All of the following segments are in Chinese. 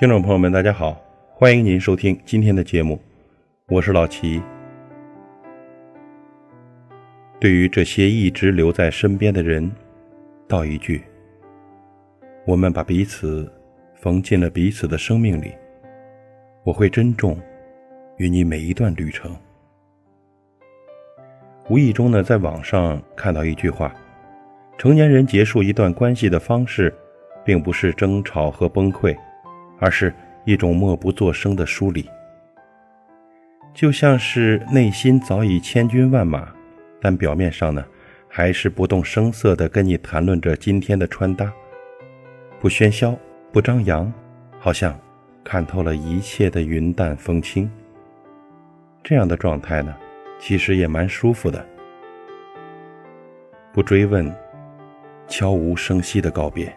听众朋友们，大家好，欢迎您收听今天的节目，我是老齐。对于这些一直留在身边的人，道一句：我们把彼此缝进了彼此的生命里，我会珍重与你每一段旅程。无意中呢，在网上看到一句话：成年人结束一段关系的方式，并不是争吵和崩溃。而是一种默不作声的疏离，就像是内心早已千军万马，但表面上呢，还是不动声色地跟你谈论着今天的穿搭，不喧嚣，不张扬，好像看透了一切的云淡风轻。这样的状态呢，其实也蛮舒服的，不追问，悄无声息的告别。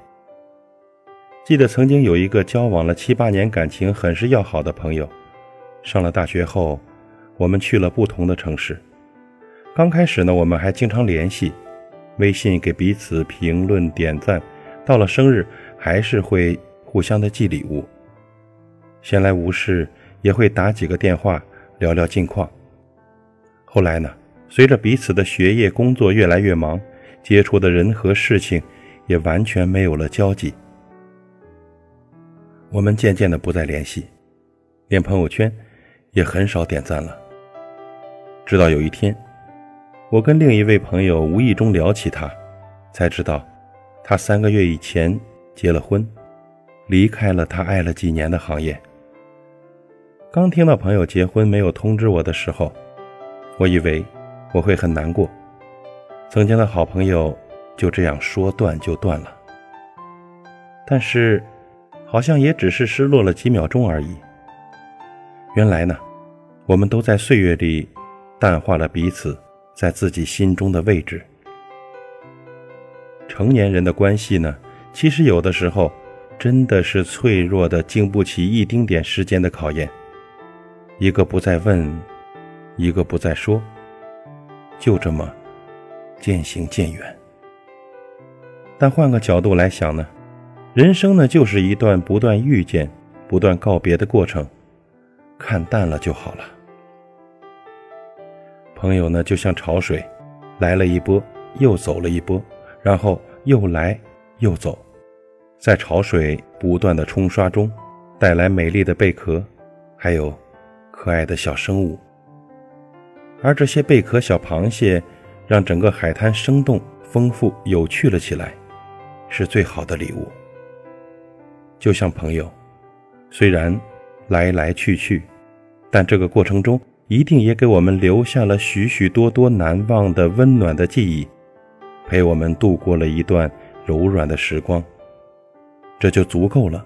记得曾经有一个交往了七八年、感情很是要好的朋友，上了大学后，我们去了不同的城市。刚开始呢，我们还经常联系，微信给彼此评论点赞，到了生日还是会互相的寄礼物。闲来无事也会打几个电话聊聊近况。后来呢，随着彼此的学业、工作越来越忙，接触的人和事情也完全没有了交集。我们渐渐的不再联系，连朋友圈也很少点赞了。直到有一天，我跟另一位朋友无意中聊起他，才知道他三个月以前结了婚，离开了他爱了几年的行业。刚听到朋友结婚没有通知我的时候，我以为我会很难过，曾经的好朋友就这样说断就断了。但是。好像也只是失落了几秒钟而已。原来呢，我们都在岁月里淡化了彼此在自己心中的位置。成年人的关系呢，其实有的时候真的是脆弱的，经不起一丁点时间的考验。一个不再问，一个不再说，就这么渐行渐远。但换个角度来想呢？人生呢，就是一段不断遇见、不断告别的过程，看淡了就好了。朋友呢，就像潮水，来了一波，又走了一波，然后又来又走，在潮水不断的冲刷中，带来美丽的贝壳，还有可爱的小生物。而这些贝壳小螃蟹，让整个海滩生动、丰富、有趣了起来，是最好的礼物。就像朋友，虽然来来去去，但这个过程中一定也给我们留下了许许多多难忘的温暖的记忆，陪我们度过了一段柔软的时光，这就足够了，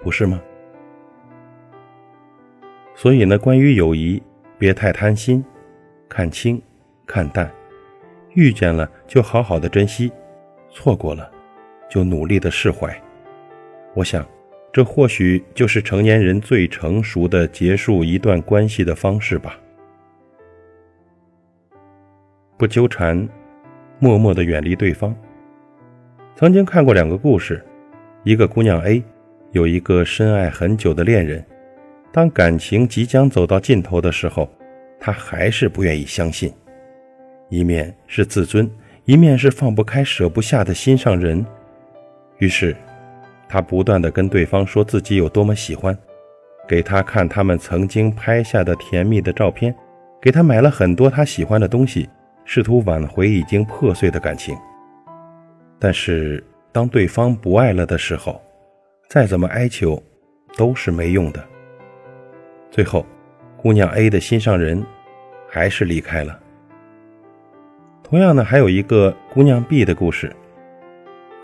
不是吗？所以呢，关于友谊，别太贪心，看清，看淡，遇见了就好好的珍惜，错过了，就努力的释怀。我想，这或许就是成年人最成熟的结束一段关系的方式吧。不纠缠，默默的远离对方。曾经看过两个故事，一个姑娘 A 有一个深爱很久的恋人，当感情即将走到尽头的时候，她还是不愿意相信。一面是自尊，一面是放不开、舍不下的心上人，于是。他不断的跟对方说自己有多么喜欢，给他看他们曾经拍下的甜蜜的照片，给他买了很多他喜欢的东西，试图挽回已经破碎的感情。但是当对方不爱了的时候，再怎么哀求，都是没用的。最后，姑娘 A 的心上人还是离开了。同样呢，还有一个姑娘 B 的故事，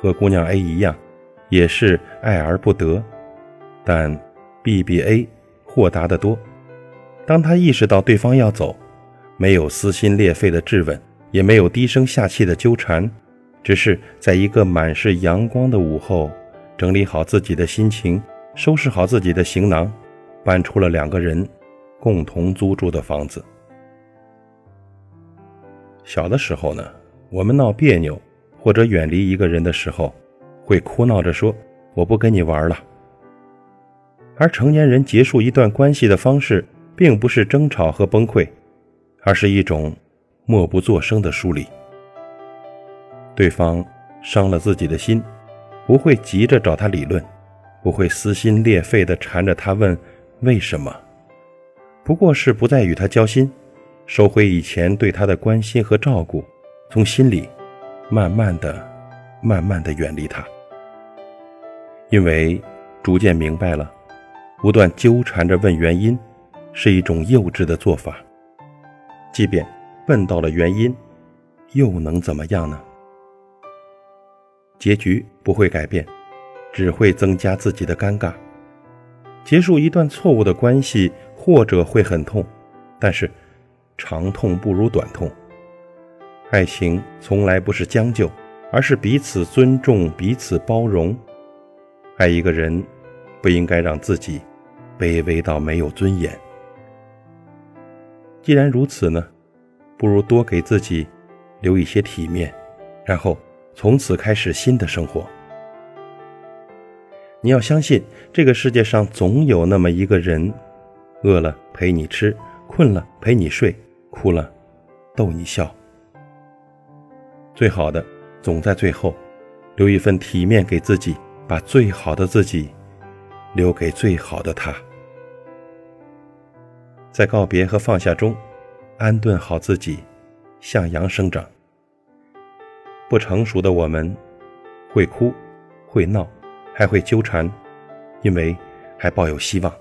和姑娘 A 一样。也是爱而不得，但 B 比 A 豁达得多。当他意识到对方要走，没有撕心裂肺的质问，也没有低声下气的纠缠，只是在一个满是阳光的午后，整理好自己的心情，收拾好自己的行囊，搬出了两个人共同租住的房子。小的时候呢，我们闹别扭或者远离一个人的时候。会哭闹着说：“我不跟你玩了。”而成年人结束一段关系的方式，并不是争吵和崩溃，而是一种默不作声的疏离。对方伤了自己的心，不会急着找他理论，不会撕心裂肺地缠着他问为什么，不过是不再与他交心，收回以前对他的关心和照顾，从心里慢慢的、慢慢的远离他，因为逐渐明白了，不断纠缠着问原因，是一种幼稚的做法。即便问到了原因，又能怎么样呢？结局不会改变，只会增加自己的尴尬。结束一段错误的关系，或者会很痛，但是长痛不如短痛。爱情从来不是将就，而是彼此尊重、彼此包容。爱一个人，不应该让自己卑微到没有尊严。既然如此呢，不如多给自己留一些体面，然后。从此开始新的生活。你要相信，这个世界上总有那么一个人，饿了陪你吃，困了陪你睡，哭了逗你笑。最好的总在最后，留一份体面给自己，把最好的自己留给最好的他。在告别和放下中，安顿好自己，向阳生长。不成熟的我们，会哭，会闹，还会纠缠，因为还抱有希望。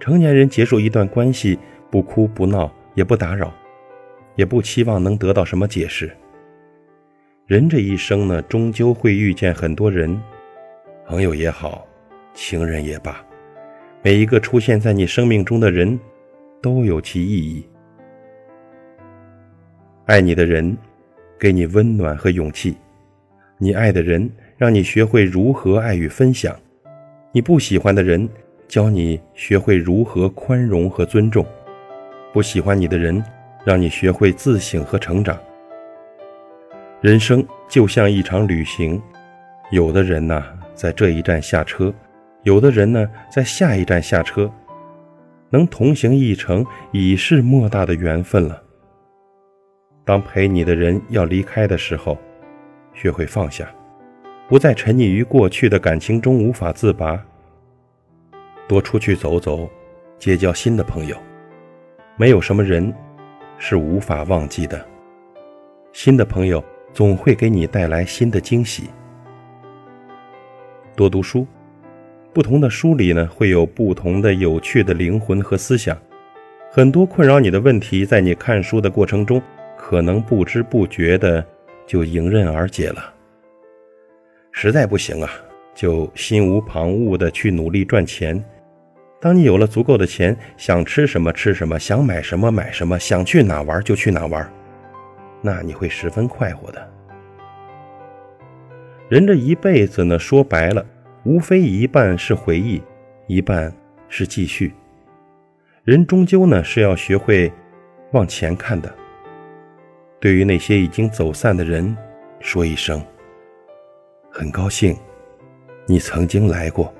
成年人结束一段关系，不哭不闹，也不打扰，也不期望能得到什么解释。人这一生呢，终究会遇见很多人，朋友也好，情人也罢，每一个出现在你生命中的人，都有其意义。爱你的人。给你温暖和勇气，你爱的人让你学会如何爱与分享，你不喜欢的人教你学会如何宽容和尊重，不喜欢你的人让你学会自省和成长。人生就像一场旅行，有的人呢在这一站下车，有的人呢在下一站下车，能同行一程已是莫大的缘分了。当陪你的人要离开的时候，学会放下，不再沉溺于过去的感情中无法自拔。多出去走走，结交新的朋友。没有什么人是无法忘记的，新的朋友总会给你带来新的惊喜。多读书，不同的书里呢会有不同的有趣的灵魂和思想。很多困扰你的问题，在你看书的过程中。可能不知不觉的就迎刃而解了。实在不行啊，就心无旁骛的去努力赚钱。当你有了足够的钱，想吃什么吃什么，想买什么买什么，想去哪玩就去哪玩，那你会十分快活的。人这一辈子呢，说白了，无非一半是回忆，一半是继续。人终究呢是要学会往前看的。对于那些已经走散的人，说一声：很高兴，你曾经来过。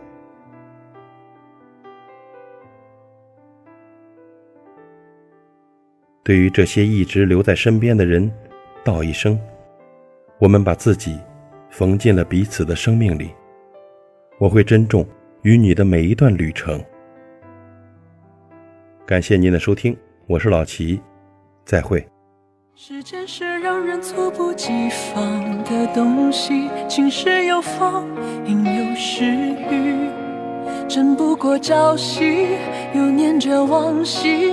对于这些一直留在身边的人，道一声：我们把自己缝进了彼此的生命里。我会珍重与你的每一段旅程。感谢您的收听，我是老齐，再会。时间是让人猝不及防的东西，晴时有风，阴有时雨，争不过朝夕，又念着往昔，